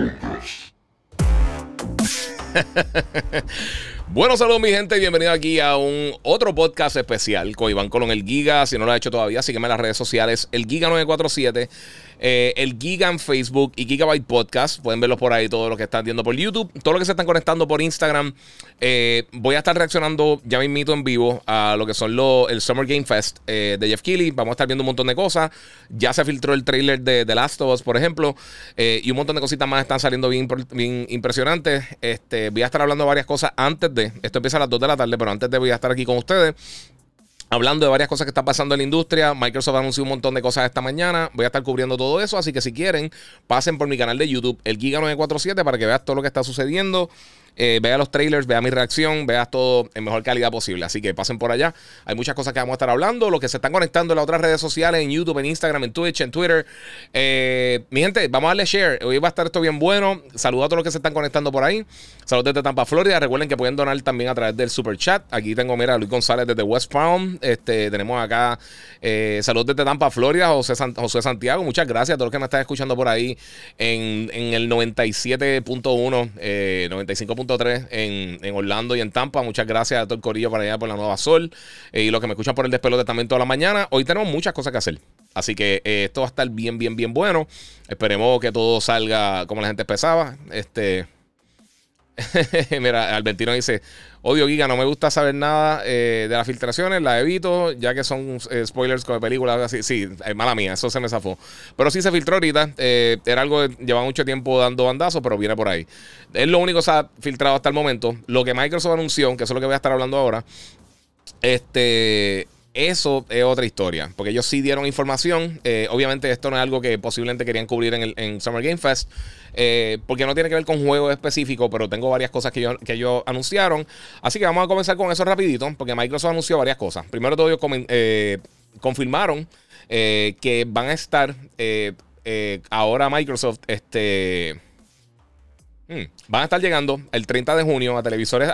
bueno, saludos mi gente, bienvenido aquí a un otro podcast especial con Iván Colón, el Giga. Si no lo has hecho todavía, sígueme en las redes sociales, el Giga947 eh, el Giga Facebook y Gigabyte Podcast. Pueden verlos por ahí, todo lo que están viendo por YouTube, todo lo que se están conectando por Instagram. Eh, voy a estar reaccionando ya me invito en vivo a lo que son los, el Summer Game Fest eh, de Jeff Keighley. Vamos a estar viendo un montón de cosas. Ya se filtró el trailer de The Last of Us, por ejemplo, y un montón de cositas más están saliendo bien, bien impresionantes. Este, voy a estar hablando varias cosas antes de. Esto empieza a las 2 de la tarde, pero antes de voy a estar aquí con ustedes. Hablando de varias cosas que están pasando en la industria, Microsoft anunció un montón de cosas esta mañana. Voy a estar cubriendo todo eso, así que si quieren, pasen por mi canal de YouTube, el Giga947, para que veas todo lo que está sucediendo. Eh, vea los trailers, vea mi reacción, veas todo en mejor calidad posible. Así que pasen por allá. Hay muchas cosas que vamos a estar hablando. Los que se están conectando en las otras redes sociales, en YouTube, en Instagram, en Twitch, en Twitter. Eh, mi gente, vamos a darle share. Hoy va a estar esto bien bueno. Saludos a todos los que se están conectando por ahí. Saludos desde Tampa, Florida. Recuerden que pueden donar también a través del super chat. Aquí tengo, mira, Luis González desde West Palm. Este, tenemos acá eh, saludos desde Tampa, Florida. José, José Santiago. Muchas gracias a todos los que me están escuchando por ahí en, en el 97.1, 95.3 en en, Orlando y en Tampa. Muchas gracias a todo el corillo para allá por la Nueva Sol. Eh, y los que me escuchan por el despelote también toda la mañana. Hoy tenemos muchas cosas que hacer. Así que eh, esto va a estar bien, bien, bien bueno. Esperemos que todo salga como la gente pensaba. Este. Mira, Albertino dice: Odio Giga, no me gusta saber nada eh, de las filtraciones, la evito, ya que son eh, spoilers con películas así. Sí, es mala mía, eso se me zafó. Pero sí se filtró ahorita. Eh, era algo que lleva mucho tiempo dando bandazos, pero viene por ahí. Es lo único que se ha filtrado hasta el momento. Lo que Microsoft anunció, que es lo que voy a estar hablando ahora. Este eso es otra historia, porque ellos sí dieron información. Eh, obviamente esto no es algo que posiblemente querían cubrir en, el, Summer Game Fest, eh, porque no tiene que ver con juegos específicos, pero tengo varias cosas que, ellos anunciaron. Así que vamos a comenzar con eso rapidito, porque Microsoft anunció varias cosas. Primero todo ellos eh, confirmaron que van a estar ahora Microsoft, este... Hmm, van a estar llegando el 30 de junio a televisores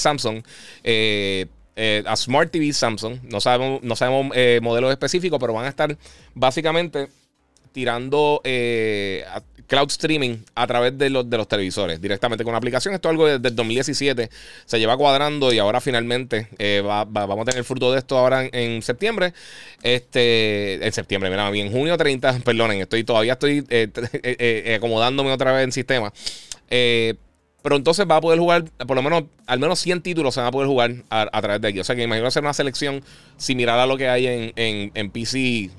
Samsung a Smart TV Samsung. No sabemos, no sabemos eh, modelos específicos, pero van a estar básicamente tirando eh, cloud streaming a través de los, de los televisores directamente con una aplicación. Esto es algo desde el 2017 se lleva cuadrando y ahora finalmente vamos a tener fruto de esto ahora en, septiembre. Este, en septiembre, mira, en junio 30, perdonen, estoy todavía estoy acomodándome otra vez en sistema. Eh, pero entonces va a poder jugar, por lo menos, al menos 100 títulos se van a poder jugar a, través de aquí. O sea que imagino hacer una selección similar a lo que hay en, en, en PC,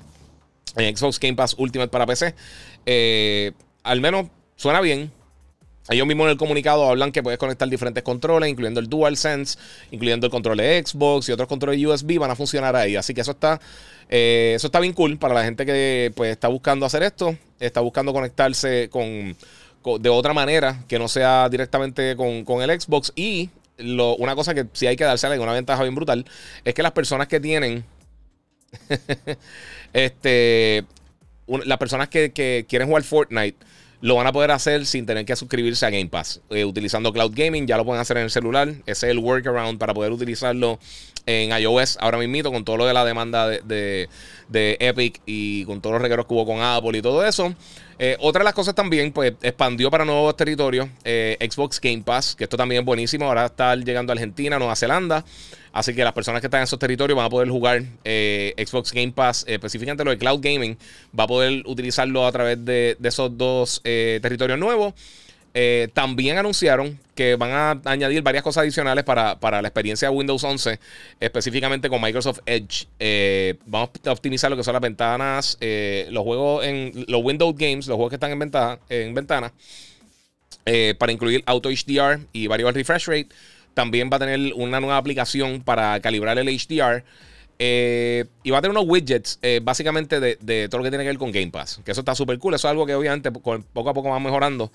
en Xbox Game Pass Ultimate para PC. Eh, al menos suena bien. Ellos mismos en el comunicado hablan que puedes conectar diferentes controles, incluyendo el DualSense, incluyendo el control de Xbox y otros controles USB van a funcionar ahí. Así que eso está, eh, eso está bien cool para la gente que pues, está buscando hacer esto, está buscando conectarse con de otra manera que no sea directamente con, el Xbox. Y lo, una cosa que sí hay que darse una ventaja bien brutal es que las personas que tienen. este. las personas que, quieren jugar Fortnite lo van a poder hacer sin tener que suscribirse a Game Pass. Eh, utilizando Cloud Gaming, ya lo pueden hacer en el celular. Ese es el workaround para poder utilizarlo en iOS ahora mismo, con todo lo de la demanda de, de Epic y con todos los regueros que hubo con Apple y todo eso. Eh, otra de las cosas también, pues expandió para nuevos territorios eh, Xbox Game Pass, que esto también es buenísimo. Ahora está llegando a Argentina, Nueva Zelanda. Así que las personas que están en esos territorios van a poder jugar eh, Xbox Game Pass, específicamente lo de Cloud Gaming, va a poder utilizarlo a través de, esos dos territorios nuevos. Eh, también anunciaron que van a añadir varias cosas adicionales para, la experiencia de Windows 11, específicamente con Microsoft Edge. Eh, vamos a optimizar lo que son las ventanas, eh, los juegos en los Windows Games, los juegos que están en, ventana, en ventana, para incluir Auto HDR y variable refresh rate. También va a tener una nueva aplicación para calibrar el HDR. Eh, y va a tener unos widgets eh, básicamente de, todo lo que tiene que ver con Game Pass. Que eso está súper cool. Eso es algo que obviamente poco a poco va mejorando.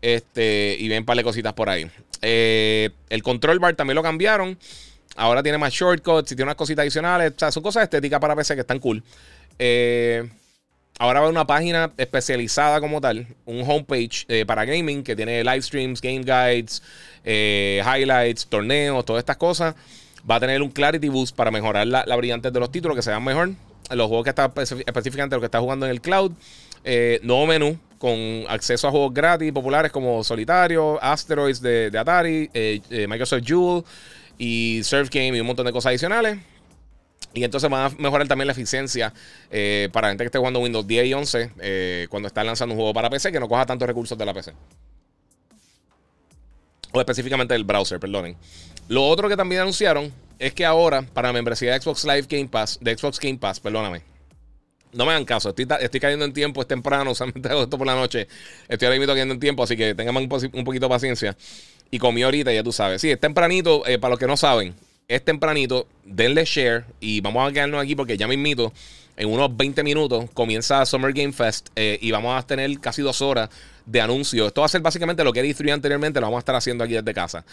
Este, y ven un par de cositas por ahí. Eh, el control bar también lo cambiaron. Ahora tiene más shortcuts y tiene unas cositas adicionales. O sea, son cosas estéticas para PC que están cool. Ahora va a una página especializada como tal, un homepage para gaming que tiene live streams, game guides, highlights, torneos, todas estas cosas. Va a tener un Clarity Boost para mejorar la, la brillantez de los títulos, que se vean mejor. Los juegos que está específicamente lo que está jugando en el cloud. Eh, nuevo menú con acceso a juegos gratis populares como Solitario, Asteroids de, Atari, eh, eh, Microsoft Jewel y Surf Game y un montón de cosas adicionales. Y entonces van a mejorar también la eficiencia para la gente que esté jugando Windows 10 y 11 cuando está lanzando un juego para PC que no coja tantos recursos de la PC. O específicamente del browser, perdonen. Lo otro que también anunciaron es que ahora, para la membresía de Xbox Live Game Pass, de Xbox Game Pass, perdóname. No me hagan caso, estoy, estoy cayendo en tiempo, es temprano, solamente hago esto por la noche. Estoy ahora mismo cayendo en tiempo, así que tengan un, poquito de paciencia. Y comí ahorita, ya tú sabes. Sí, es tempranito, eh, para los que no saben, es tempranito, denle share y vamos a quedarnos aquí porque ya me invito. En unos 20 minutos comienza Summer Game Fest eh, y vamos a tener casi dos horas de anuncios. Esto va a ser básicamente lo que he anteriormente, lo vamos a estar haciendo aquí desde casa.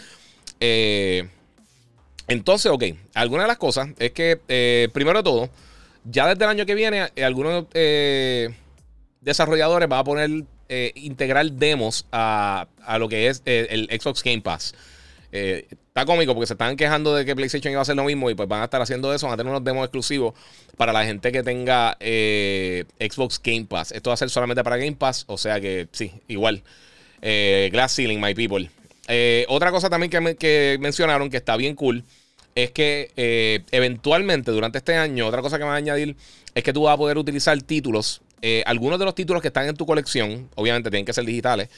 Eh, entonces, ok, alguna de las cosas es que, eh, primero de todo, ya desde el año que viene, algunos desarrolladores van a poner, integrar demos a, lo que es el Xbox Game Pass. Está cómico porque se están quejando de que PlayStation iba a hacer lo mismo y pues van a estar haciendo eso, van a tener unos demos exclusivos para la gente que tenga Xbox Game Pass. Esto va a ser solamente para Game Pass, o sea que sí, igual. Glass Ceiling, my people. Eh, otra cosa también que, mencionaron que está bien cool es que eh, eventualmente durante este año, otra cosa que me va a añadir es que tú vas a poder utilizar títulos. Eh, algunos de los títulos que están en tu colección, obviamente tienen que ser digitales,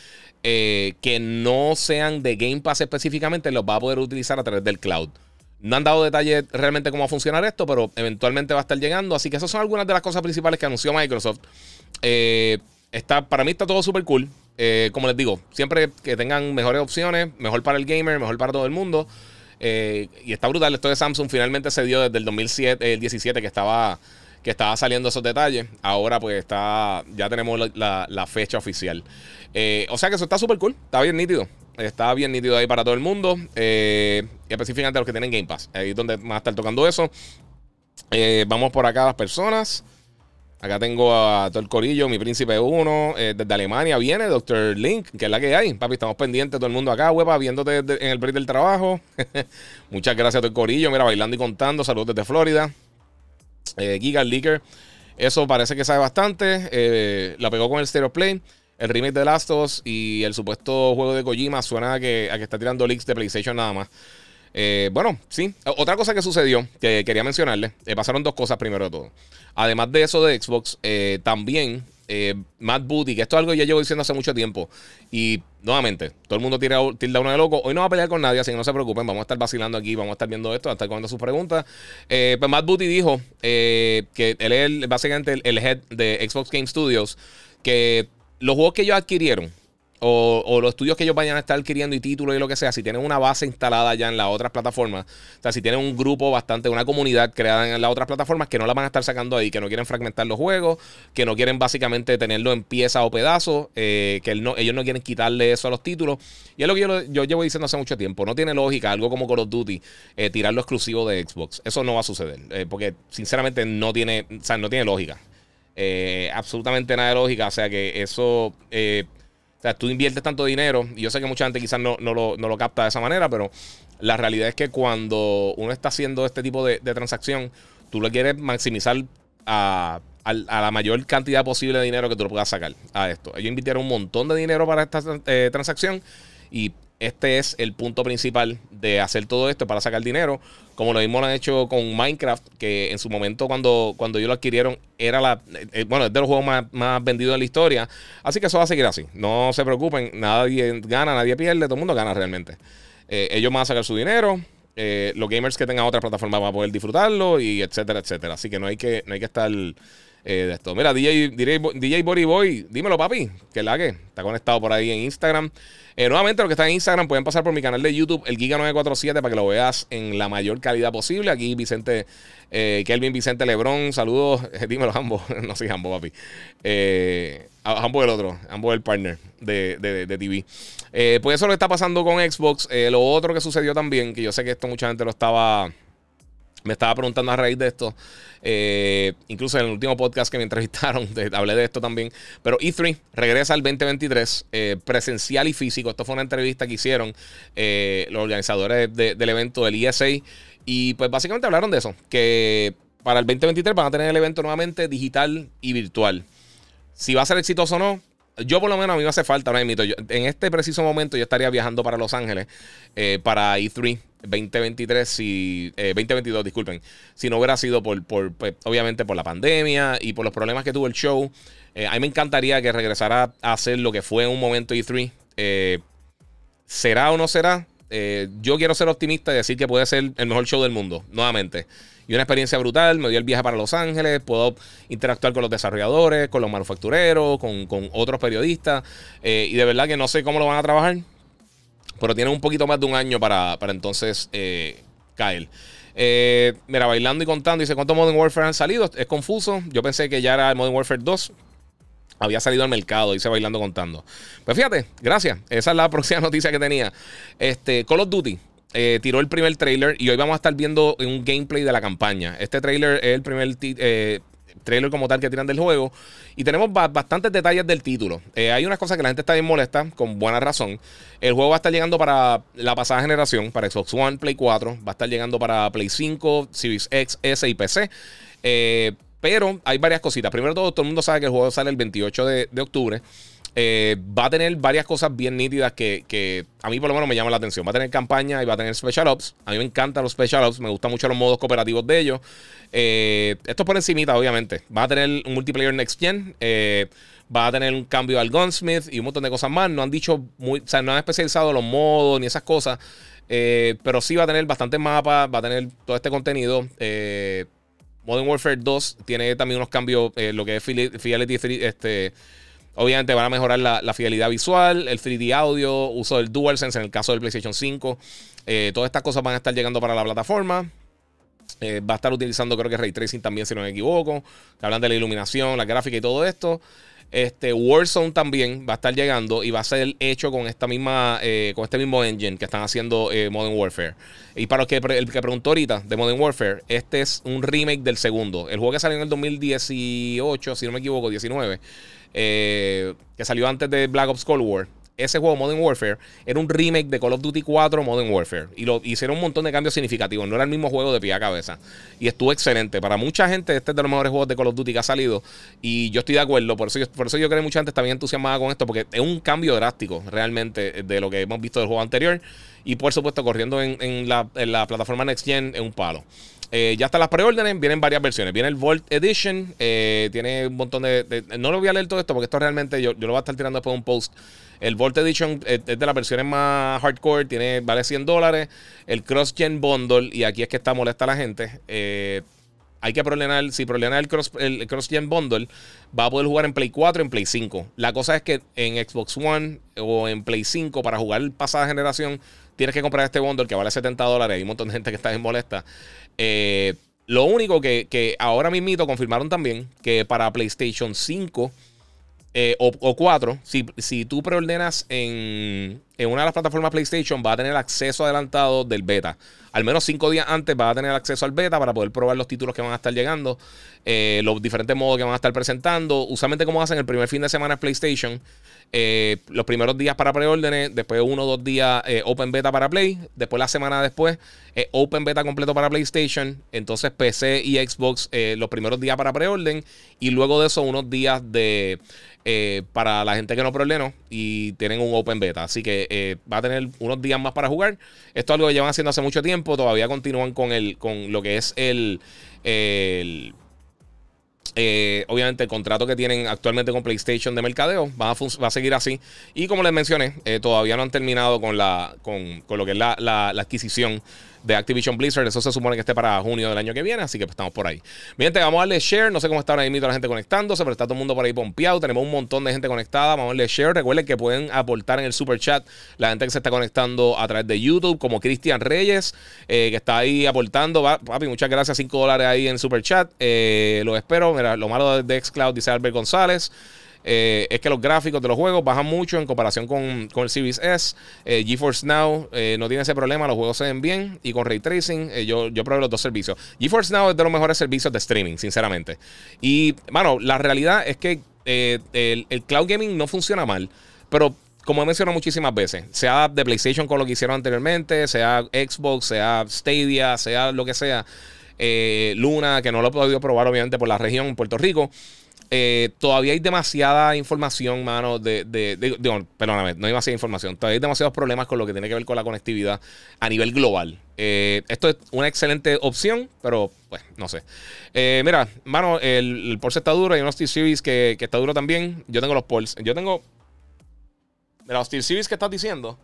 que no sean de Game Pass específicamente, los vas a poder utilizar a través del cloud. No han dado detalles realmente cómo va a funcionar esto, pero eventualmente va a estar llegando. Así que esas son algunas de las cosas principales que anunció Microsoft. está, para mí está todo súper cool. Eh, como les digo, siempre que tengan mejores opciones, mejor para el gamer, mejor para todo el mundo. Eh, y está brutal. Esto de Samsung finalmente se dio desde el 2007, el 17 que estaba, que estaba saliendo esos detalles. Ahora pues está, ya tenemos la, fecha oficial. Eh, o sea que eso está súper cool. Está bien nítido. Está bien nítido ahí para todo el mundo. y específicamente los que tienen Game Pass. Ahí es donde van a estar tocando eso. vamos por acá las personas. Acá tengo a todo el corillo, mi príncipe 1. Eh, desde Alemania viene Dr. Link, que es la que hay. Papi, estamos pendientes todo el mundo acá, huepa, viéndote en el break del trabajo. Muchas gracias a todo el corillo. Mira, bailando y contando. Saludos desde Florida. Eh, Giga Leaker. Eso parece que sabe bastante. Eh, la pegó con el Stereo Play. El remake de Last of Us y el supuesto juego de Kojima suena a que, a que está tirando leaks de PlayStation nada más. Eh, bueno, sí. Otra cosa que sucedió, que quería mencionarle, pasaron dos cosas primero de todo. Además de eso de Xbox, eh, Matt Booty, que esto es algo que ya llevo diciendo hace mucho tiempo. Y nuevamente, todo el mundo tira, tilda uno de loco. Hoy no va a pelear con nadie, así que no se preocupen. Vamos a estar vacilando aquí, vamos a estar viendo esto, a estar contando sus preguntas. pues Matt Booty dijo que él es básicamente el head de Xbox Game Studios, que los juegos que ellos adquirieron o, los estudios que ellos vayan a estar adquiriendo y títulos y lo que sea, si tienen una base instalada ya en las otras plataformas, o sea, si tienen un grupo bastante, una comunidad creada en las otras plataformas que no la van a estar sacando ahí, que no quieren fragmentar los juegos, que no quieren básicamente tenerlo en piezas o pedazos, eh, que ellos no quieren quitarle eso a los títulos. Y es lo que yo, llevo diciendo hace mucho tiempo. No tiene lógica, algo como Call of Duty, eh, tirarlo exclusivo de Xbox. Eso no va a suceder, eh, porque sinceramente no tiene, o sea, no tiene lógica. absolutamente nada de lógica. O sea que eso o sea, tú inviertes tanto dinero, y yo sé que mucha gente quizás no, lo, capta de esa manera, pero la realidad es que cuando uno está haciendo este tipo de, transacción, tú le quieres maximizar a, la mayor cantidad posible de dinero que tú lo puedas sacar a esto. Ellos invirtieron un montón de dinero para esta eh, transacción y este es el punto principal de hacer todo esto para sacar dinero. Como lo mismo lo han hecho con Minecraft, que en su momento cuando, cuando ellos lo adquirieron era la, eh, eh, bueno, es de los juegos más, vendidos de la historia. Así que eso va a seguir así. No se preocupen, nadie gana, nadie pierde, todo el mundo gana realmente. Eh, ellos van a sacar su dinero. los gamers que tengan otra plataforma van a poder disfrutarlo y etcétera, etcétera. Así que no hay que, no hay que estar de esto. Mira, DJ, DJ, DJ Body Boy, dímelo, papi, que la que está conectado por ahí en Instagram. Eh, nuevamente, los que están en Instagram pueden pasar por mi canal de YouTube, el Giga947, para que lo veas en la mayor calidad posible. Aquí Vicente, eh, Kelvin Vicente Lebrón, saludos. dímelo, ambos. no soy ambos, papi. Eh, ambos el otro, ambos el partner de, de, TV. Eh, pues eso lo está pasando con Xbox. lo otro que sucedió también, que yo sé que esto mucha gente lo estaba me estaba preguntando a raíz de esto. Eh, incluso en el último podcast que me entrevistaron, hablé de esto también. Pero E3 regresa al 2023, eh, presencial y físico. Esto fue una entrevista que hicieron eh, los organizadores del evento del ESA. Y pues básicamente hablaron de eso. Que para el 2023 van a tener el evento nuevamente digital y virtual. Si va a ser exitoso o no, yo por lo menos a mí me hace falta, no en este preciso momento yo estaría viajando para Los Ángeles para E3 2023, si, 2022, eh, disculpen, si no hubiera sido por, por pues, obviamente por la pandemia y por los problemas que tuvo el show. Eh, a mí me encantaría que regresara a hacer lo que fue en un momento E3. Eh, ¿Será o no será? yo quiero ser optimista y decir que puede ser el mejor show del mundo, nuevamente. Y una experiencia brutal, me dio el viaje para Los Ángeles, puedo interactuar con los desarrolladores, con los manufactureros, con, con otros periodistas. y de verdad que no sé cómo lo van a trabajar. Pero tiene un poquito más de un año para, entonces eh, caer. Eh, mira, bailando y contando, dice cuántos Modern Warfare han salido. Es confuso. Yo pensé que ya era el Modern Warfare 2. Había salido al mercado, dice bailando contando. Pues fíjate, gracias. Esa es la próxima noticia que tenía. Este, Call of Duty. Eh, tiró el primer trailer y hoy vamos a estar viendo un gameplay de la campaña. Este trailer es el primer trailer como tal que tiran del juego. Y tenemos bastantes detalles del título. Eh, hay unas cosas que la gente está bien molesta, con buena razón. El juego va a estar llegando para la pasada generación, para Xbox One, Play 4. Va a estar llegando para Play 5, Series X, S y PC. Eh, pero hay varias cositas. Primero todo, todo el mundo sabe que el juego sale el 28 de, de octubre. Eh, va a tener varias cosas bien nítidas que, a mí por lo menos me llaman la atención. Va a tener campaña y va a tener Special Ops. A mí me encantan los Special Ops, me gustan mucho los modos cooperativos de ellos. Eh, esto es por encimita, obviamente. Va a tener un multiplayer Next Gen. Eh, va a tener un cambio al Gunsmith y un montón de cosas más. No han dicho, muy, o sea, no han especializado los modos ni esas cosas. pero sí va a tener bastantes mapas, va a tener todo este contenido. Modern Warfare 2 tiene también unos cambios, lo que es Fidelity este, Obviamente van a mejorar la, fidelidad visual, el 3D audio, uso del DualSense en el caso del PlayStation 5. Eh, todas estas cosas van a estar llegando para la plataforma. Eh, va a estar utilizando, creo que Ray Tracing también, si no me equivoco. hablan de la iluminación, la gráfica y todo esto. Este Warzone también va a estar llegando y va a ser hecho con esta misma, eh, con este mismo engine que están haciendo Modern Warfare. Y para los que, el que preguntó ahorita de Modern Warfare, este es un remake del segundo. El juego que salió en el 2018, si no me equivoco, 19. Eh, que salió antes de Black Ops Cold War. Ese juego, Modern Warfare, era un remake de Call of Duty 4 Modern Warfare. Y lo hicieron un montón de cambios significativos. No era el mismo juego de pie a cabeza. Y estuvo excelente. Para mucha gente, este es de los mejores juegos de Call of Duty que ha salido. Y yo estoy de acuerdo. Por eso yo, por eso yo creo que mucha gente está bien entusiasmada con esto. Porque es un cambio drástico realmente de lo que hemos visto del juego anterior. Y por supuesto, corriendo en, la, en la plataforma Next Gen es un palo. Eh, ya están las preórdenes, vienen varias versiones. Viene el Vault Edition, eh, tiene un montón de, No lo voy a leer todo esto porque esto realmente yo, yo lo voy a estar tirando después de un post. El Vault Edition es, de las versiones más hardcore, tiene, vale 100 dólares. El Cross Gen Bundle, y aquí es que está molesta la gente. Eh, hay que problemar, si el cross, el cross Gen Bundle, va a poder jugar en Play 4 en Play 5. La cosa es que en Xbox One o en Play 5 para jugar pasada generación tienes que comprar este bundle que vale 70 dólares. Hay un montón de gente que está bien molesta. Eh, lo único que, que ahora mismo confirmaron también que para PlayStation 5 eh, o, 4, si, si tú preordenas en, en, una de las plataformas PlayStation, va a tener acceso adelantado del beta. Al menos 5 días antes va a tener acceso al beta para poder probar los títulos que van a estar llegando, eh, los diferentes modos que van a estar presentando. Usualmente, como hacen el primer fin de semana en PlayStation, eh, los primeros días para preórdenes, después uno o dos días Open Beta para Play, después la semana después Open Beta completo para PlayStation, entonces PC y Xbox los primeros días para preorden. Y luego de eso unos días de para la gente que no preordenó y tienen un Open Beta, así que va a tener unos días más para jugar. Esto es algo que llevan haciendo hace mucho tiempo, todavía continúan con el con lo que es el, eh, obviamente el contrato que tienen actualmente con PlayStation de mercadeo va a, seguir así. Y como les mencioné, eh, todavía no han terminado con, la, con, lo que es la, adquisición de Activision Blizzard. Eso se supone que esté para junio del año que viene, así que pues, estamos por ahí. Mi gente, vamos a darle share. No sé cómo está ahora mismo la gente conectándose, pero está todo el mundo por ahí pompeado. Tenemos un montón de gente conectada. Vamos a darle share. Recuerden que pueden aportar en el super chat la gente que se está conectando a través de YouTube, como Cristian Reyes, eh, que está ahí aportando. papi, muchas gracias. 5 dólares ahí en super chat. Eh, lo espero. Mira, lo malo de Xcloud, dice Albert González. Eh, es que los gráficos de los juegos bajan mucho en comparación con, el Series S. Eh, GeForce Now eh, no tiene ese problema, los juegos se ven bien. Y con Ray Tracing, yo, yo probé los dos servicios. GeForce Now es de los mejores servicios de streaming, sinceramente. Y, bueno, la realidad es que el, cloud gaming no funciona mal, pero como he mencionado muchísimas veces, sea de PlayStation con lo que hicieron anteriormente, sea Xbox, sea Stadia, sea lo que sea, Luna, que no lo he podido probar obviamente por la región Puerto Rico. Eh, todavía hay demasiada información, mano, de, de, perdóname, no hay demasiada información. Todavía hay demasiados problemas con lo que tiene que ver con la conectividad a nivel global. Eh, esto es una excelente opción, pero pues no sé. Eh, mira, mano, el, el Porsche está duro. Hay unos Steel Series que, que está duro también. Yo tengo los Porsche. Yo tengo. Mira, los Steel Series que estás diciendo.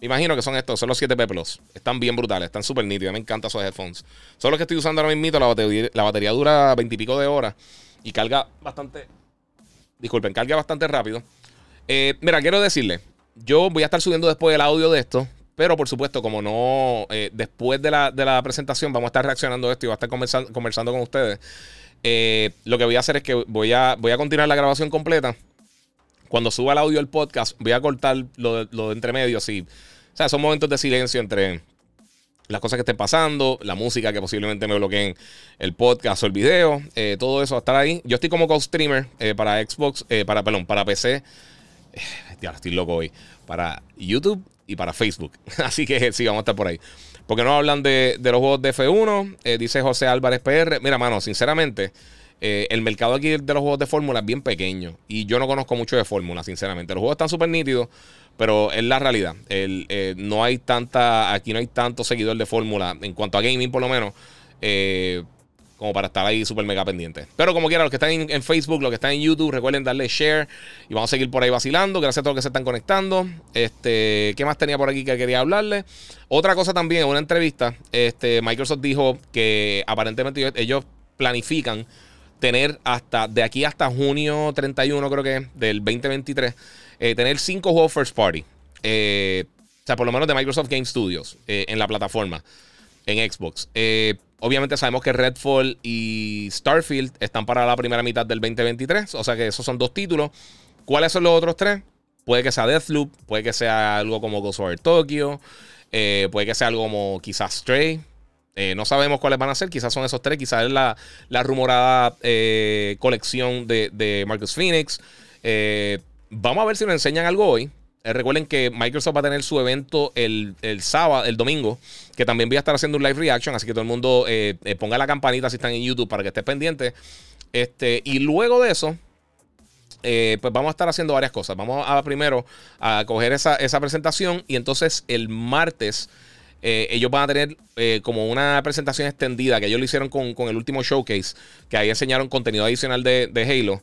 Imagino que son estos, son los 7P Plus. Están bien brutales, están súper nítidos. Me encantan esos headphones. Son los que estoy usando ahora mismo. La batería, la batería dura 20 y pico de horas y carga bastante. Disculpen, carga bastante rápido. Eh, mira, quiero decirle, yo voy a estar subiendo después el audio de esto. Pero por supuesto, como no, eh, después de la, presentación vamos a estar reaccionando a esto y voy a estar conversando, con ustedes. Eh, lo que voy a hacer es que voy a, voy a continuar la grabación completa. Cuando suba el audio del podcast, voy a cortar lo lo de entre medios y o sea, son momentos de silencio entre las cosas que estén pasando, la música que posiblemente me bloqueen el podcast o el video, eh, todo eso va a estar ahí. Yo estoy como co-streamer eh, para Xbox, eh, para, perdón, para PC. Ya estoy loco hoy. Para YouTube y para Facebook. Así que sí, vamos a estar por ahí. Porque no hablan de, de los juegos de F1, dice José Álvarez PR. Mira, mano, sinceramente, el mercado aquí de los juegos de fórmula es bien pequeño. Y yo no conozco mucho de fórmula, sinceramente. Los juegos están súper nítidos. Pero es la realidad. El, eh, no hay tanta. Aquí no hay tanto seguidor de fórmula. En cuanto a gaming, por lo menos. Eh, como para estar ahí súper mega pendiente. Pero como quiera, los que están en, Facebook, los que están en YouTube, recuerden darle share y vamos a seguir por ahí vacilando. Gracias a todos los que se están conectando. Este, ¿qué más tenía por aquí que quería hablarle? Otra cosa también, en una entrevista, este, Microsoft dijo que aparentemente ellos planifican tener hasta de aquí hasta junio 31, creo que del 2023 eh, tener cinco juegos first party. Eh, o sea, por lo menos de Microsoft Game Studios eh, en la plataforma, en Xbox. obviamente sabemos que Redfall y Starfield están para la primera mitad del 2023. O sea que esos son dos títulos. ¿Cuáles son los otros tres? Puede que sea Deathloop, puede que sea algo como Ghost Over Tokyo, puede que sea algo como quizás Stray. No sabemos cuáles van a ser, quizás son esos tres, quizás es la, rumorada colección de, de Marcus Phoenix. Vamos a ver si nos enseñan algo hoy. Eh, recuerden que Microsoft va a tener su evento el, sábado, el domingo, que también voy a estar haciendo un live reaction, así que todo el mundo eh, eh, ponga la campanita si están en YouTube para que esté pendiente. Este, y luego de eso, pues vamos a estar haciendo varias cosas. Vamos a primero a coger esa, presentación y entonces el martes ellos van a tener como una presentación extendida que ellos lo hicieron con, el último showcase, que ahí enseñaron contenido adicional de, de Halo.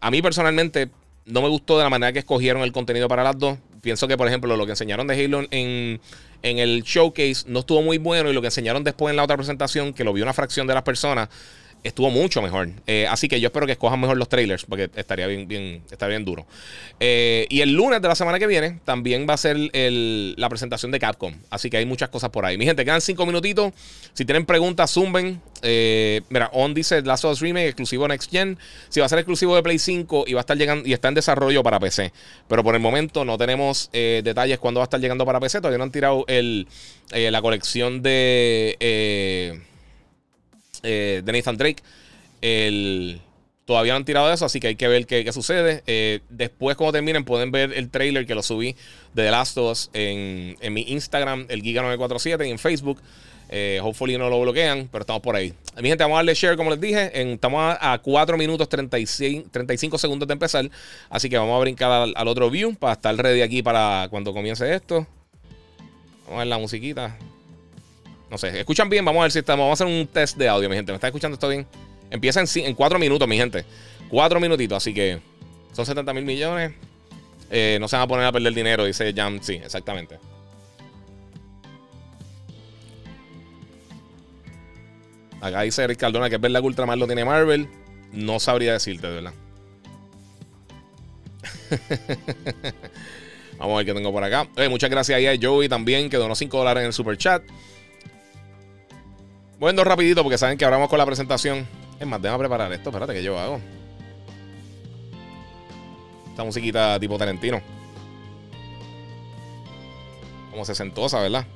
a mí personalmente no me gustó de la manera que escogieron el contenido para las dos. Pienso que, por ejemplo, lo que enseñaron de Halo en, en el showcase no estuvo muy bueno y lo que enseñaron después en la otra presentación, que lo vio una fracción de las personas, estuvo mucho mejor. Eh, así que yo espero que escojan mejor los trailers, porque estaría bien, bien, estaría bien duro. Eh, y el lunes de la semana que viene también va a ser la presentación de Capcom. Así que hay muchas cosas por ahí. Mi gente, quedan cinco minutitos. Si tienen preguntas, zumben. Eh, mira, On dice Last of Us Remake exclusivo Next Gen. Si va a ser exclusivo de Play 5 y va a estar llegando y está en desarrollo para PC. Pero por el momento no tenemos detalles cuándo va a estar llegando para PC. Todavía no han tirado el, la colección de eh, de Nathan Drake. El, todavía no han tirado eso, así que hay que ver qué, sucede. Eh, después, cuando terminen, pueden ver el trailer que lo subí de The Last of Us en, mi Instagram, el Giga947, y en Facebook. Eh, hopefully no lo bloquean, pero estamos por ahí. Mi gente, vamos a darle share, como les dije. estamos a, 4 minutos 36, 35 segundos de empezar. Así que vamos a brincar al, al, otro view para estar ready aquí para cuando comience esto. Vamos a ver la musiquita. No sé, escuchan bien, vamos a ver si estamos. Vamos a hacer un test de audio, mi gente. ¿Me está escuchando esto bien? Empieza en, en cuatro minutos, mi gente. Cuatro minutitos, así que son 70 mil millones. Eh, no se van a poner a perder dinero, dice Jam. Sí, exactamente. Acá dice Eric Cardona que es verdad que Ultraman lo tiene Marvel. No sabría decirte, de verdad. Vamos a ver qué tengo por acá. Eh, muchas gracias ahí a Joey también, que donó 5 dólares en el super chat. Bueno, rapidito porque saben que hablamos con la presentación. Es más, déjame preparar esto. Espérate, que yo hago? Esta musiquita tipo Tarantino. Como se sentosa, ¿verdad?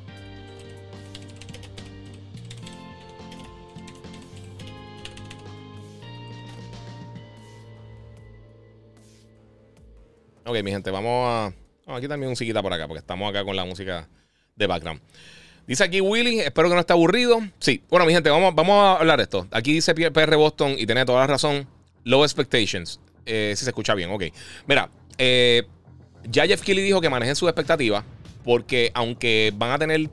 Ok, mi gente, vamos a. Vamos, aquí también musiquita por acá, porque estamos acá con la música de background. Dice aquí Willy, espero que no esté aburrido. Sí, bueno, mi gente, vamos, vamos a hablar de esto. Aquí dice PR Boston y tiene toda la razón. Low expectations. Eh, si se escucha bien, ok. Mira, eh, ya Jeff Kelly dijo que manejen sus expectativas, porque aunque van a tener.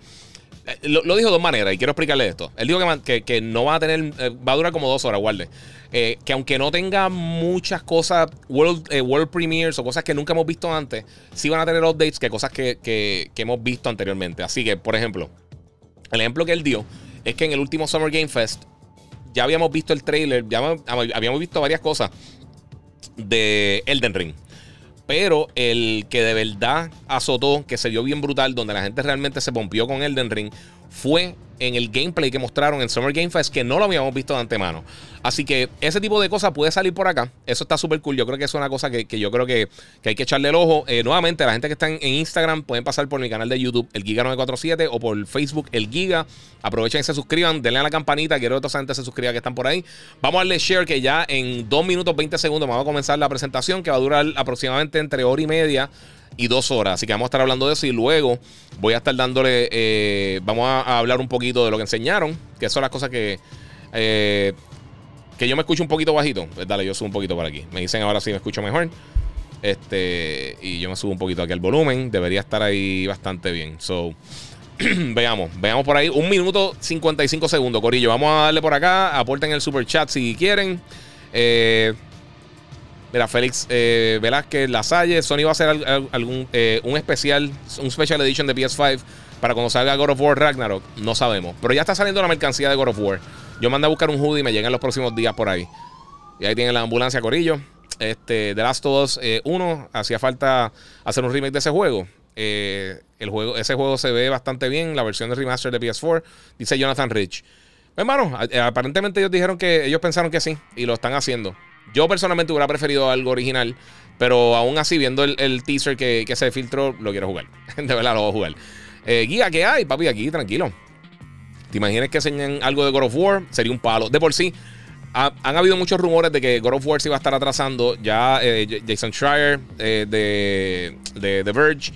Eh, lo, dijo de dos maneras y quiero explicarle esto. Él dijo que, que, no va a tener. va a durar como dos horas, guarde. Que aunque no tenga muchas cosas, world, eh, world premieres o cosas que nunca hemos visto antes, sí van a tener updates que cosas que, hemos visto anteriormente. Así que, por ejemplo, el ejemplo que él dio es que en el último Summer Game Fest ya habíamos visto el trailer, ya habíamos visto varias cosas de Elden Ring. Pero el que de verdad azotó, que se vio bien brutal, donde la gente realmente se pompió con Elden Ring, fue en el gameplay que mostraron en Summer Game Fest que no lo habíamos visto de antemano. Así que ese tipo de cosas puede salir por acá. Eso está súper cool. Yo creo que es una cosa que, yo creo que, hay que echarle el ojo. Eh, nuevamente, la gente que está en, Instagram pueden pasar por mi canal de YouTube, el Giga947, o por Facebook, el Giga. Aprovechen y se suscriban, denle a la campanita. Quiero que otra gente se suscriba que están por ahí. Vamos a darle share que ya en 2 minutos 20 segundos vamos a comenzar la presentación que va a durar aproximadamente entre hora y media y dos horas. Así que vamos a estar hablando de eso y luego voy a estar dándole, eh, vamos a, hablar un poquito de lo que enseñaron, que son las cosas que... Eh, que yo me escucho un poquito bajito. Pues dale, yo subo un poquito por aquí. Me dicen ahora si me escucho mejor. Este, y yo me subo un poquito aquí el volumen. Debería estar ahí bastante bien. So, veamos, veamos por ahí. Un minuto 55 segundos, Corillo. Vamos a darle por acá. Aporten el super chat si quieren. Eh, Mira, Félix eh, Velázquez, Lasalle, Sony va a hacer algún, eh, un especial, un special edition de PS5 para cuando salga God of War Ragnarok. No sabemos. Pero ya está saliendo la mercancía de God of War. Yo mandé a buscar un hoodie y me llegan los próximos días por ahí. Y ahí tienen la ambulancia Corillo. Este, The Last of Us 1, eh, hacía falta hacer un remake de ese juego. el juego. Ese juego se ve bastante bien, la versión de remaster de PS4, dice Jonathan Rich. Hermano, aparentemente ellos dijeron que ellos pensaron que sí y lo están haciendo. Yo personalmente hubiera preferido algo original, pero aún así, viendo el, teaser que, se filtró, lo quiero jugar. de verdad, lo voy a jugar. Eh, guía, ¿qué hay, papi? Aquí, tranquilo. ¿Te imaginas que enseñen algo de God of War? Sería un palo. De por sí, han habido muchos rumores de que God of War se iba a estar atrasando. Ya eh, Jason Schreier eh, de, The Verge.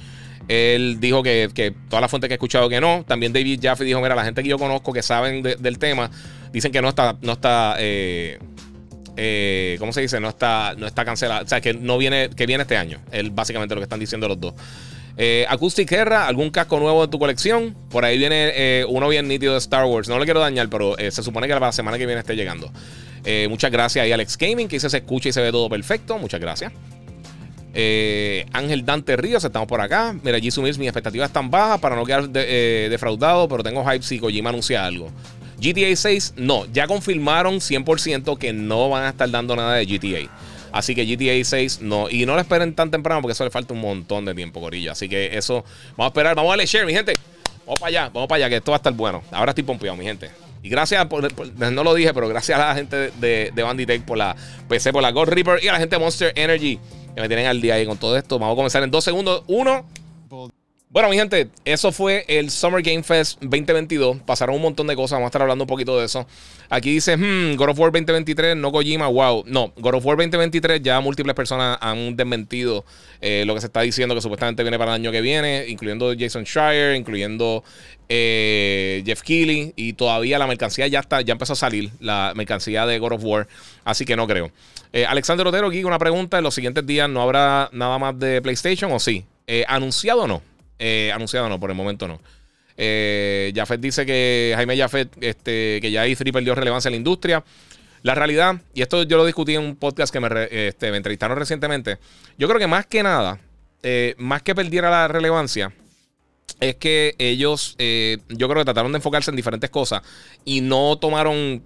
Él dijo que, que toda la fuente que he escuchado que no. También David Jaffe dijo: Mira, la gente que yo conozco que saben del tema dicen que no está, no está eh, ¿cómo se dice? No está, no está cancelado. O sea, que no viene, que viene este año. Es básicamente lo que están diciendo los dos. Eh, Acoustic Guerra, algún casco nuevo de tu colección. Por ahí viene eh, uno bien nítido de Star Wars. No lo quiero dañar, pero eh, se supone que la semana que viene esté llegando. muchas gracias ahí, Alex Gaming, que dice se escucha y se ve todo perfecto. Muchas gracias. Ángel Dante Ríos, estamos por acá. Mira, Jisoo mis expectativas están bajas para no quedar defraudado, pero tengo hype si Kojima anuncia algo. GTA 6, no, ya confirmaron 100% que no van a estar dando nada de GTA. Así que GTA 6 no. Y no lo esperen tan temprano porque eso le falta un montón de tiempo, Corillo. Así que eso, vamos a esperar. Vamos a darle share, mi gente. Vamos para allá, vamos para allá, que esto va a estar bueno. Ahora estoy pompeado, mi gente. Y gracias, por, no lo dije, pero gracias a la gente de, de Banditech por la PC, por la Gold Reaper y a la gente de Monster Energy que me tienen al día ahí con todo esto. Vamos a comenzar en dos segundos. Uno. Bueno, mi gente, eso fue el Summer Game Fest 2022. Pasaron un montón de cosas. Vamos a estar hablando un poquito de eso. Aquí dice, hmm, God of War 2023, no Kojima, wow. No, God of War 2023 ya múltiples personas han desmentido eh, lo que se está diciendo que supuestamente viene para el año que viene, incluyendo Jason Schreier, incluyendo eh, Jeff Keighley. Y todavía la mercancía ya está, ya empezó a salir, la mercancía de God of War. Así que no creo. Eh, Alexander Otero, aquí una pregunta. ¿En los siguientes días no habrá nada más de PlayStation o sí? ¿Anunciado o no? Eh, anunciado no, por el momento no. Eh, Jafet dice que Jaime Jafet, este, que ya E3 perdió relevancia en la industria. La realidad, y esto yo lo discutí en un podcast que me, este, entrevistaron recientemente, yo creo que más que nada, eh, más que perdiera la relevancia, es que ellos, eh, yo creo que trataron de enfocarse en diferentes cosas y no tomaron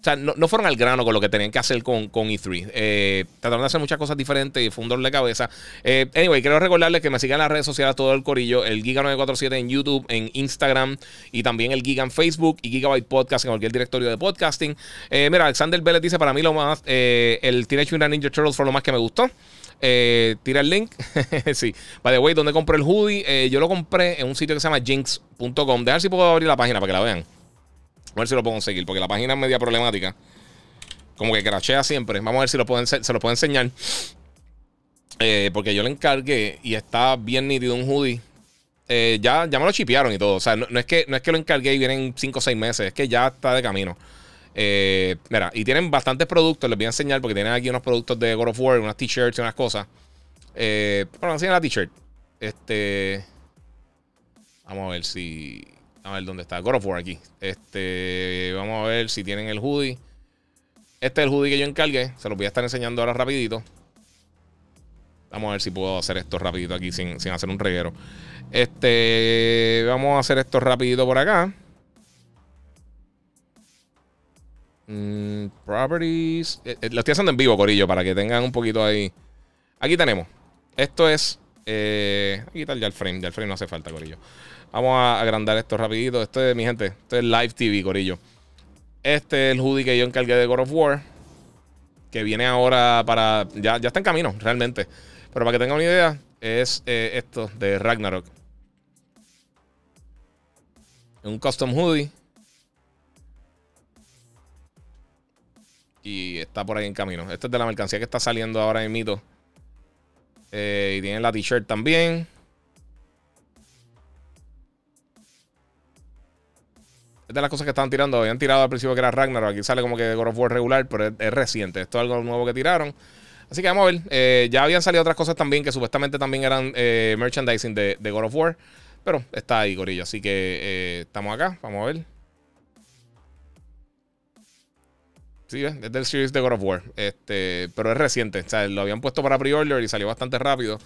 o sea, no, fueron al grano con lo que tenían que hacer con, con E3. Eh, trataron de hacer muchas cosas diferentes y fue un dolor de cabeza. Eh, anyway, quiero recordarles que me sigan las redes sociales todo el corillo. El Giga947 en YouTube, en Instagram y también el Giga en Facebook y Gigabyte Podcast en cualquier directorio de podcasting. Eh, mira, Alexander Vélez dice para mí lo más, el Teenage Mutant Ninja Turtles fue lo más que me gustó. tira el link. sí. By the way, donde compré el hoodie, yo lo compré en un sitio que se llama jinx.com. Dejar si puedo abrir la página para que la vean. A ver si lo puedo conseguir, porque la página es media problemática. Como que crachea siempre. Vamos a ver si lo pueden, se lo puedo enseñar. Eh, porque yo le encargué y está bien nítido un hoodie. Eh, ya, ya me lo chipearon y todo. O sea, no, es que, no es que lo encargué y vienen 5 o 6 meses. Es que ya está de camino. Eh, mira, y tienen bastantes productos. Les voy a enseñar porque tienen aquí unos productos de God of War, unas t-shirts y unas cosas. bueno, enseñar la t-shirt. Este. Vamos a ver si. A ver dónde está. God of War aquí. Este, vamos a ver si tienen el hoodie. Este es el hoodie que yo encargué. Se lo voy a estar enseñando ahora rapidito. Vamos a ver si puedo hacer esto rapidito aquí sin, hacer un reguero. Este, vamos a hacer esto rapidito por acá. Mm, properties. Eh, eh, lo estoy haciendo en vivo, Corillo, para que tengan un poquito ahí. Aquí tenemos. Esto es. Eh, aquí está ya el frame. Ya el frame no hace falta, Corillo. Vamos a agrandar esto rapidito. Esto es, mi gente, esto es Live TV, Corillo. Este es el hoodie que yo encargué de God of War. Que viene ahora para... Ya, ya está en camino, realmente. Pero para que tengan una idea, es eh, esto de Ragnarok. Un custom hoodie. Y está por ahí en camino. Este es de la mercancía que está saliendo ahora en mito. Eh, y tiene la t-shirt también. De las cosas que estaban tirando. Habían tirado al principio que era Ragnarok. Aquí sale como que God of War regular, pero es, reciente. Esto es algo nuevo que tiraron. Así que vamos a ver. Eh, ya habían salido otras cosas también que supuestamente también eran eh, merchandising de, God of War. Pero está ahí, Corillo. Así que eh, estamos acá. Vamos a ver. Sí, es del series de God of War. Este, pero es reciente. O sea, lo habían puesto para pre-order y salió bastante rápido.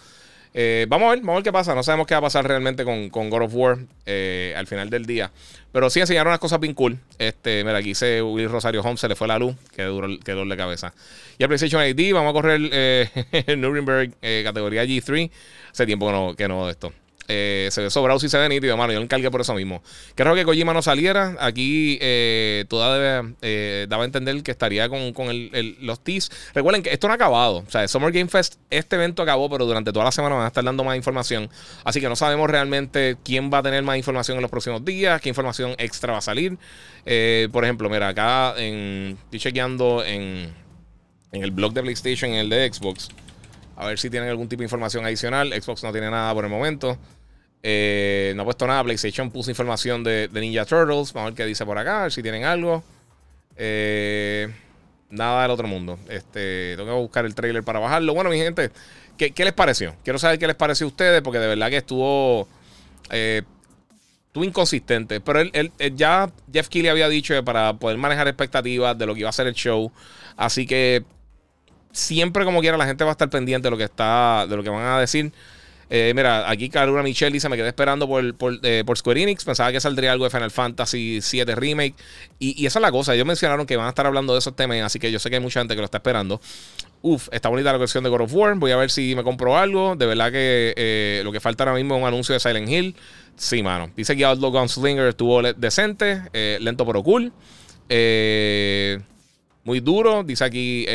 Eh, vamos a ver, vamos a ver qué pasa. No sabemos qué va a pasar realmente con, con God of War eh, al final del día. Pero sí enseñaron unas cosas bien cool. Este, mira, aquí dice Will Rosario Home, se le fue la luz, que duro, que dolor de cabeza. Y el PlayStation ID, vamos a correr eh, Nuremberg categoría G3. Hace tiempo que no, que no de esto. Eh, se ve sobrado si se ve nítido, mano. Yo lo encargué por eso mismo. Creo que Kojima no saliera. Aquí eh, toda eh, daba a entender que estaría con, los teas. Recuerden que esto no ha acabado. O sea, Summer Game Fest, este evento acabó, pero durante toda la semana van a estar dando más información. Así que no sabemos realmente quién va a tener más información en los próximos días, qué información extra va a salir. por ejemplo, mira, acá en, estoy chequeando en, en el blog de PlayStation en el de Xbox. A ver si tienen algún tipo de información adicional. Xbox no tiene nada por el momento. Eh, no ha puesto nada. PlayStation puso información de, Ninja Turtles. Vamos a ver qué dice por acá. Si tienen algo. Eh, nada del otro mundo. Este, tengo que buscar el trailer para bajarlo. Bueno, mi gente, ¿qué, les pareció? Quiero saber qué les pareció a ustedes, porque de verdad que estuvo. Eh, estuvo inconsistente. Pero él, ya Jeff Keighley había dicho para poder manejar expectativas de lo que iba a ser el show. Así que siempre como quiera la gente va a estar pendiente de lo que está. de lo que van a decir. Eh, mira, aquí Carolina Michelle dice: Me quedé esperando por, eh, por, Square Enix. Pensaba que saldría algo de Final Fantasy VII Remake. Y, esa es la cosa. Ellos mencionaron que van a estar hablando de esos temas. Así que yo sé que hay mucha gente que lo está esperando. Uf, está bonita la versión de God of War. Voy a ver si me compro algo. De verdad que eh, lo que falta ahora mismo es un anuncio de Silent Hill. Sí, mano. Dice que Outlaw Gunslinger estuvo decente, lento pero cool. muy duro. Dice aquí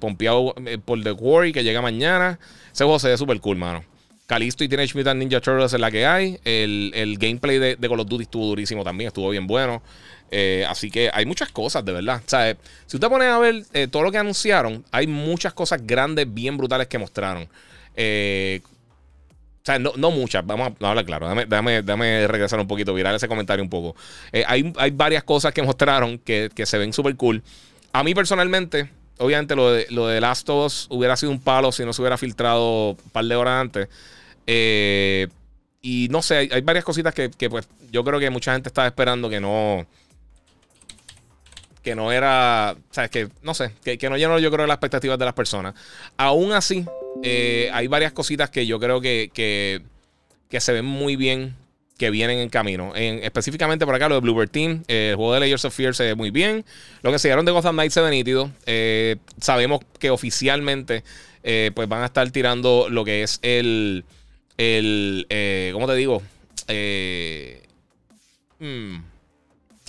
pompeado por The Quarry que llega mañana. Ese juego se ve súper cool, mano. Calisto y Teenage Mutant Ninja Turtles es la que hay. El, gameplay de, de, Call of Duty estuvo durísimo también, estuvo bien bueno. Eh, así que hay muchas cosas, de verdad. O si usted pone a ver eh, todo lo que anunciaron, hay muchas cosas grandes, bien brutales que mostraron. Eh, o sea, no, muchas, vamos a, hablar claro. Déjame, regresar un poquito, virar ese comentario un poco. hay, varias cosas que mostraron que, se ven súper cool. A mí personalmente, obviamente lo de, lo de Last of Us hubiera sido un palo si no se hubiera filtrado un par de horas antes. Eh, y no sé, hay, varias cositas que, pues yo creo que mucha gente estaba esperando que no. Que no era. O sea, que no sé, que, no llenó yo creo las expectativas de las personas. Aún así, eh, hay varias cositas que yo creo que, que, se ven muy bien. que vienen en camino. En, específicamente por acá, lo de Bluebird Team, el juego de Layers of Fear se ve muy bien. Lo que se dieron de Gotham Knights se ve nítido. sabemos que oficialmente pues van a estar tirando lo que es el, el ¿cómo te digo? Hmm,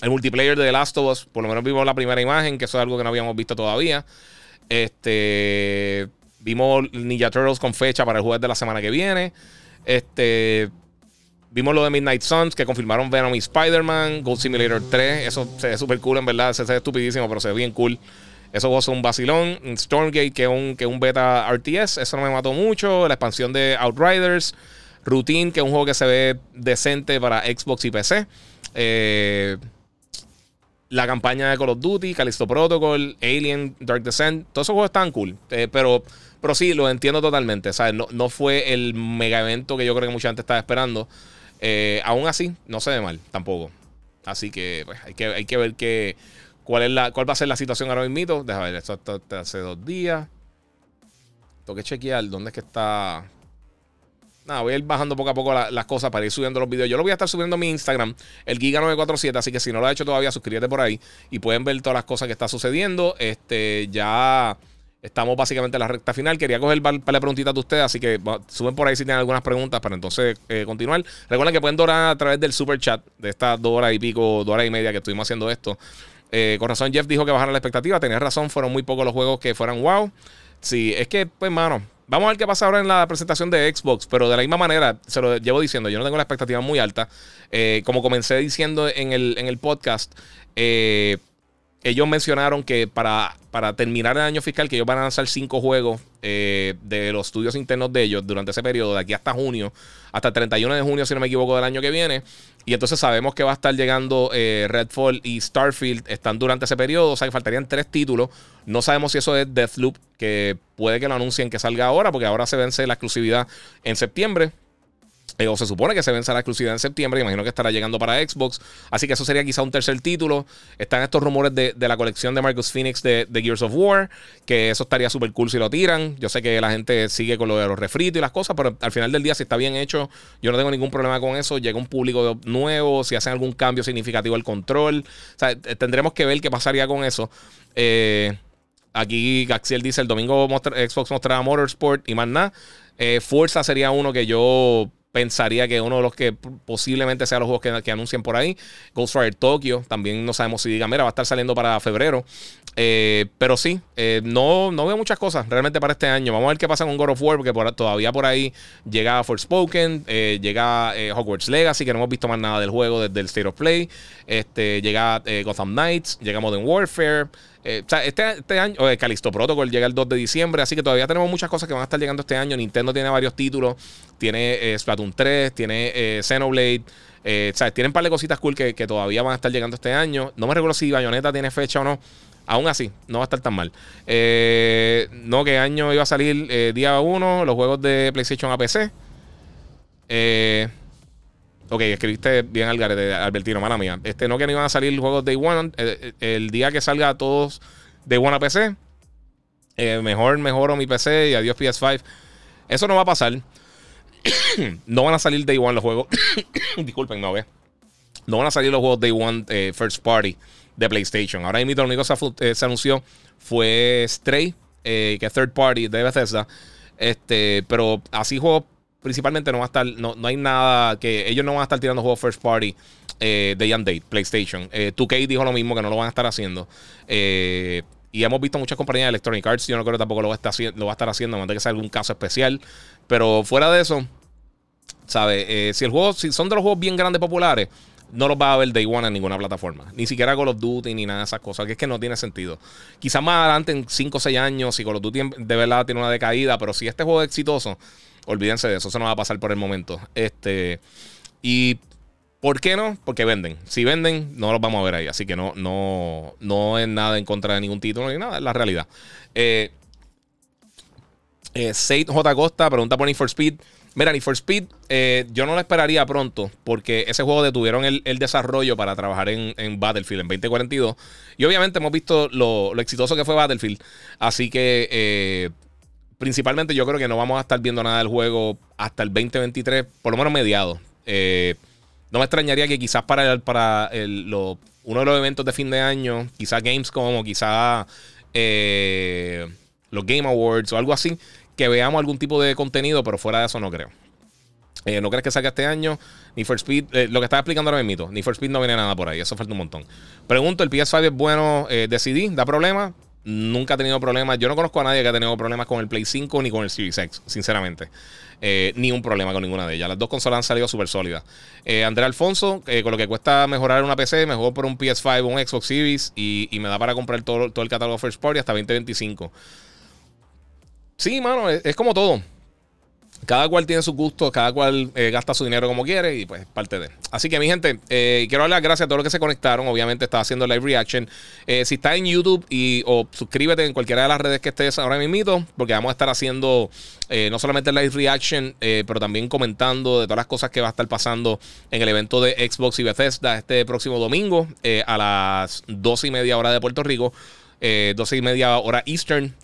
el multiplayer de The Last of Us, por lo menos vimos la primera imagen, que eso es algo que no habíamos visto todavía. Este, vimos Ninja Turtles con fecha para el jueves de la semana que viene. Este, vimos lo de Midnight Suns, que confirmaron Venom y Spider-Man. Gold Simulator 3, eso se ve súper cool, en verdad. Se ve estupidísimo, pero se ve bien cool. Eso fue un vacilón. Stormgate, que es un, que un beta RTS, eso no me mató mucho. La expansión de Outriders. Routine, que es un juego que se ve decente para Xbox y PC. Eh, la campaña de Call of Duty, Callisto Protocol, Alien, Dark Descent, todos esos juegos están cool. Eh, pero, pero sí, lo entiendo totalmente. No, fue el mega evento que yo creo que mucha gente estaba esperando. Eh, aún así, no se ve mal tampoco. Así que pues, hay que, hay que ver que, cuál, es la, cuál va a ser la situación ahora mismo. Déjame ver, esto, hace dos días. Tengo que chequear dónde es que está nada, voy a ir bajando poco a poco las cosas para ir subiendo los videos. Yo lo voy a estar subiendo a mi Instagram, el Giga947, así que si no lo has hecho todavía, suscríbete por ahí y pueden ver todas las cosas que está sucediendo. Este, ya estamos básicamente en la recta final. Quería coger para la preguntita de ustedes, así que suben por ahí si tienen algunas preguntas para entonces eh, continuar. Recuerden que pueden donar a través del super chat de estas dos horas y pico, dos horas y media que estuvimos haciendo esto. Eh, con razón, Jeff dijo que bajaron la expectativa. Tenía razón, fueron muy pocos los juegos que fueran wow. Sí, es que, pues, mano, Vamos a ver qué pasa ahora en la presentación de Xbox, pero de la misma manera, se lo llevo diciendo, yo no tengo la expectativa muy alta. Eh, como comencé diciendo en el, en el podcast, eh, ellos mencionaron que para, para terminar el año fiscal, que ellos van a lanzar cinco juegos eh, de los estudios internos de ellos durante ese periodo, de aquí hasta junio, hasta el 31 de junio, si no me equivoco, del año que viene. Y entonces sabemos que va a estar llegando eh, Redfall y Starfield, están durante ese periodo, o sea que faltarían tres títulos. No sabemos si eso es Deathloop, que puede que lo anuncien que salga ahora, porque ahora se vence la exclusividad en septiembre. Eh, o se supone que se vence la exclusividad en septiembre. Imagino que estará llegando para Xbox. Así que eso sería quizá un tercer título. Están estos rumores de, la colección de Marcus Phoenix de, Gears of War. Que eso estaría súper cool si lo tiran. Yo sé que la gente sigue con lo de los refritos y las cosas. Pero al final del día, si está bien hecho, yo no tengo ningún problema con eso. Llega un público nuevo. Si hacen algún cambio significativo al control. O sea, tendremos que ver qué pasaría con eso. Eh, aquí Gaxiel dice: el domingo Xbox mostrará Motorsport y más nada. Eh, Fuerza sería uno que yo pensaría que uno de los que posiblemente sea los juegos que, que anuncien por ahí. Ghostwire Tokyo, también no sabemos si diga, mira, va a estar saliendo para febrero. Eh, pero sí, eh, no, no veo muchas cosas realmente para este año. Vamos a ver qué pasa con God of War, porque todavía por ahí llega Forspoken, eh, llega Hogwarts Legacy, que no hemos visto más nada del juego desde el State of Play. Este, llega Gotham Knights, llega Modern Warfare. Eh, este, este, año, o Callisto Protocol llega el 2 de diciembre, así que todavía tenemos muchas cosas que van a estar llegando este año. Nintendo tiene varios títulos, tiene eh, Splatoon 3, tiene eh, Xenoblade, eh, tienen un par de cositas cool que, todavía van a estar llegando este año. No me recuerdo si Bayonetta tiene fecha o no. Aún así, no va a estar tan mal. no, ¿qué año iba a salir día 1 los juegos de PlayStation a PC? Ok, escribiste bien al de Albertino, mala mía. Este, no que no iban a salir juegos Day One. Eh, eh, el, día que salga todos Day One a PC, eh, mejor mejoro mi PC y adiós PS5. Eso no va a pasar. no van a salir Day One los juegos. Disculpen, no, ve. No van a salir los juegos Day One First Party de PlayStation. Ahora mismo lo único que se, anunció fue Stray, que es Third Party de Bethesda. Este, pero así juegos principalmente no va a estar, no, no hay nada que ellos no van a estar tirando juegos first party eh, day and date, PlayStation. 2K eh, dijo lo mismo que no lo van a estar haciendo. Eh, y hemos visto muchas compañías de Electronic Arts. Yo no creo que tampoco lo va a estar, lo va a estar haciendo, a menos que sea algún caso especial. Pero fuera de eso, ¿sabes? si el juego, si son de los juegos bien grandes populares, no los va a ver Day One en ninguna plataforma. Ni siquiera Call of Duty ni nada de esas cosas. Que es que no tiene sentido. Quizás más adelante, en 5 o 6 años, si Call of Duty de verdad tiene una decaída. Pero si este juego es exitoso, Olvídense de eso, eso no va a pasar por el momento. Este, y ¿por qué no? Porque venden. Si venden, no los vamos a ver ahí. Así que no, no, no es nada en contra de ningún título ni nada, es la realidad. Eh, eh J. Costa pregunta por Need for Speed. Mira, Need for Speed, eh, yo no lo esperaría pronto porque ese juego detuvieron el, desarrollo para trabajar en, Battlefield en 2042. Y obviamente hemos visto lo, exitoso que fue Battlefield. Así que eh, principalmente yo creo que no vamos a estar viendo nada del juego hasta el 2023, por lo menos mediado. Eh, no me extrañaría que quizás para, para uno de los eventos de fin de año, quizás Gamescom o quizás eh, los Game Awards o algo así, que veamos algún tipo de contenido, pero fuera de eso no creo. Eh, ¿No crees que salga este año? Ni for Speed, eh, lo que estaba explicando ahora mismo, ni for Speed no viene nada por ahí, eso falta un montón. Pregunto, ¿el PS5 es bueno eh, de? ¿Da problemas? Nunca ha tenido problemas. Yo no conozco a nadie que ha tenido problemas con el Play 5 ni con el Series X, sinceramente. ni un problema con ninguna de ellas. Las dos consolas han salido súper sólidas. André Alfonso, con lo que cuesta mejorar una PC, me juego por un PS5 o un Xbox Series y, me da para comprar todo, todo el catálogo First Party hasta 2025. Sí, mano, es como todo cada cual tiene sus gustos, cada cual eh, gasta su dinero como quiere y pues parte de. Así que mi gente, eh, quiero darle las gracias a todos los que se conectaron. Obviamente estaba haciendo live reaction. Eh, si estás en YouTube y o suscríbete en cualquiera de las redes que estés ahora mismo, porque vamos a estar haciendo no solamente live reaction, pero también comentando de todas las cosas que va a estar pasando en el evento de Xbox y Bethesda este próximo domingo a las 12 y media hora de Puerto Rico. 12 y media hora Eastern.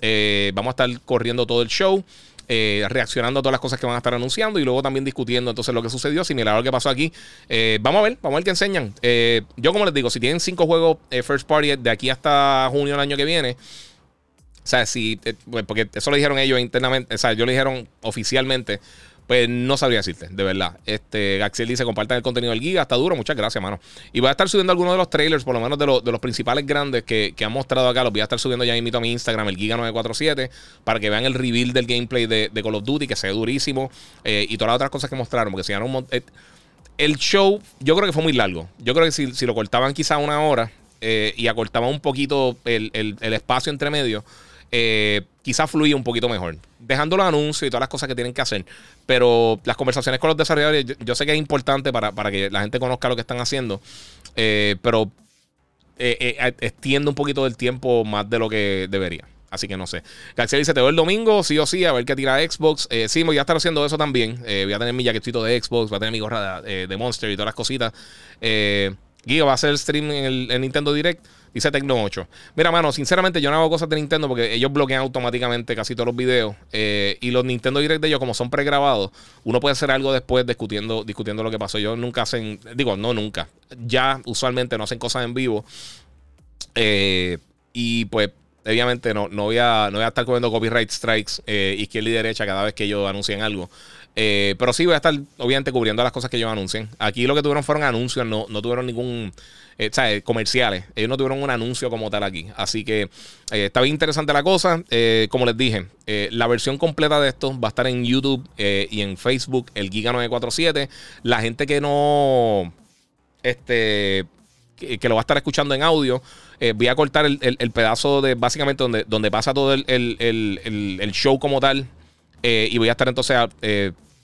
vamos a estar corriendo todo el show. Eh, reaccionando a todas las cosas que van a estar anunciando y luego también discutiendo entonces lo que sucedió, similar a lo que pasó aquí. Eh, vamos a ver, vamos a ver qué enseñan. Eh, yo como les digo, si tienen cinco juegos first party de aquí hasta junio del año que viene, o sea, si, pues, porque eso lo dijeron ellos internamente, o sea, yo lo dijeron oficialmente. Pues no sabría decirte, de verdad. Este, Gaxiel dice, compartan el contenido del Giga, está duro, muchas gracias, mano. Y voy a estar subiendo algunos de los trailers, por lo menos de, los principales grandes que, que, han mostrado acá, los voy a estar subiendo ya invito a mi Instagram, el Giga947, para que vean el reveal del gameplay de, Call of Duty, que se ve durísimo, eh, y todas las otras cosas que mostraron, porque se un montón... Eh, el show, yo creo que fue muy largo. Yo creo que si, si lo cortaban quizá una hora eh, y acortaban un poquito el, el, espacio entre medio, eh, quizás fluye un poquito mejor. Dejando los anuncios y todas las coses que tienen que hacer. Pero las conversaciones con los desarrolladores, yo, sé que es importante para, que la gente conozca lo que están haciendo. Eh, pero eh, extiende un poquito del tiempo más de lo que debería. Así que no sé. García dice: Te veo el domingo, sí o sí, a ver qué tira Xbox. sí, voy a estar haciendo eso también. voy a tener mi jaquetito de Xbox, voy a tener mi gorra de, Monster y todas las cositas. Giga va a hacer el stream en el Nintendo Direct. Dice Tecno 8. Mira, mano, sinceramente yo no hago cosas de Nintendo porque ellos bloquean automáticamente casi todos los videos. Eh, y los Nintendo Direct de ellos, como son pregrabados, uno puede hacer algo después discutiendo, discutiendo lo que pasó. Ellos nunca hacen, digo, no nunca. Ya usualmente no hacen cosas en vivo. Eh, y pues obviamente no, no, voy a, no voy a estar cogiendo copyright strikes eh, izquierda y derecha cada vez que ellos anuncien algo. Pero sí voy a estar, obviamente, cubriendo las cosas que ellos anuncien. Aquí lo que tuvieron fueron anuncios, no, no tuvieron ningún eh, comerciales. Ellos no tuvieron un anuncio como tal aquí. Así que eh, está bien interesante la cosa. Eh, como les dije, la versión completa de esto va a estar en YouTube y en Facebook, el Giga 947. La gente que no. Este. Que, lo va a estar escuchando en audio. voy a cortar el, pedazo de básicamente donde, donde pasa todo el, show como tal. y voy a estar entonces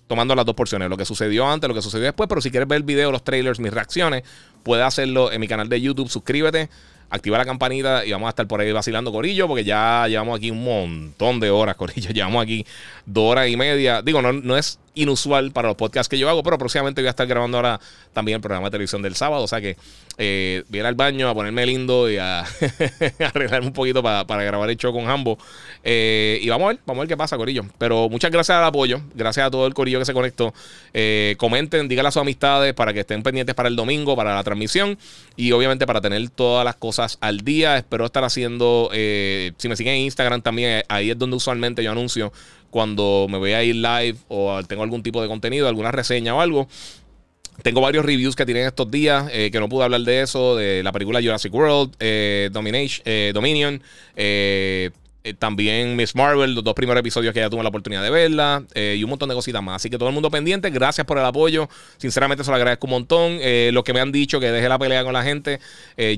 tomando las dos porciones, lo que sucedió antes, lo que sucedió después, pero si quieres ver el video, los trailers, mis reacciones, puedes hacerlo en mi canal de YouTube, suscríbete, activa la campanita y vamos a estar por ahí vacilando Corillo, porque ya llevamos aquí un montón de horas, Corillo, llevamos aquí dos horas y media, digo, no, no es inusual para los podcasts que yo hago, pero próximamente voy a estar grabando ahora también el programa de televisión del sábado, o sea que eh, voy a ir al baño a ponerme lindo y a, arreglarme un poquito para, grabar el show con Hambo. Eh, y vamos a ver, vamos a ver qué pasa, Corillo. Pero muchas gracias al apoyo, gracias a todo el Corillo que se conectó. Eh, comenten, díganle a sus amistades para que estén pendientes para el domingo, para la transmisión y obviamente para tener todas las cosas al día. Espero estar haciendo, si me siguen en Instagram también, ahí es donde usualmente yo anuncio cuando me voy a ir live o tengo algún tipo de contenido, alguna reseña o algo. Tengo varios reviews que tienen estos días, eh, que no pude hablar de eso, de la película Jurassic World, eh, Domination, eh, Dominion, eh, también Miss Marvel, los dos primeros episodios que ya tuve la oportunidad de verla eh, y un montón de cositas más. Así que todo el mundo pendiente, gracias por el apoyo. Sinceramente se lo agradezco un montón. Eh, los que me han dicho que deje la pelea con la gente,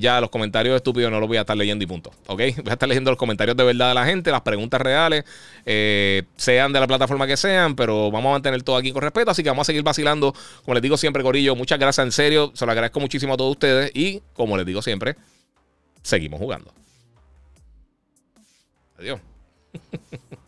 ya los comentarios estúpidos no los voy a estar leyendo y punto. ¿Ok? Voy a estar leyendo los comentarios de verdad de la gente, las preguntas reales, sean de la plataforma que sean, pero vamos a mantener todo aquí con respeto. Así que vamos a seguir vacilando. Como les digo siempre, Corillo, muchas gracias en serio. Se lo agradezco muchísimo a todos ustedes y, como les digo siempre, seguimos jugando. Adiós.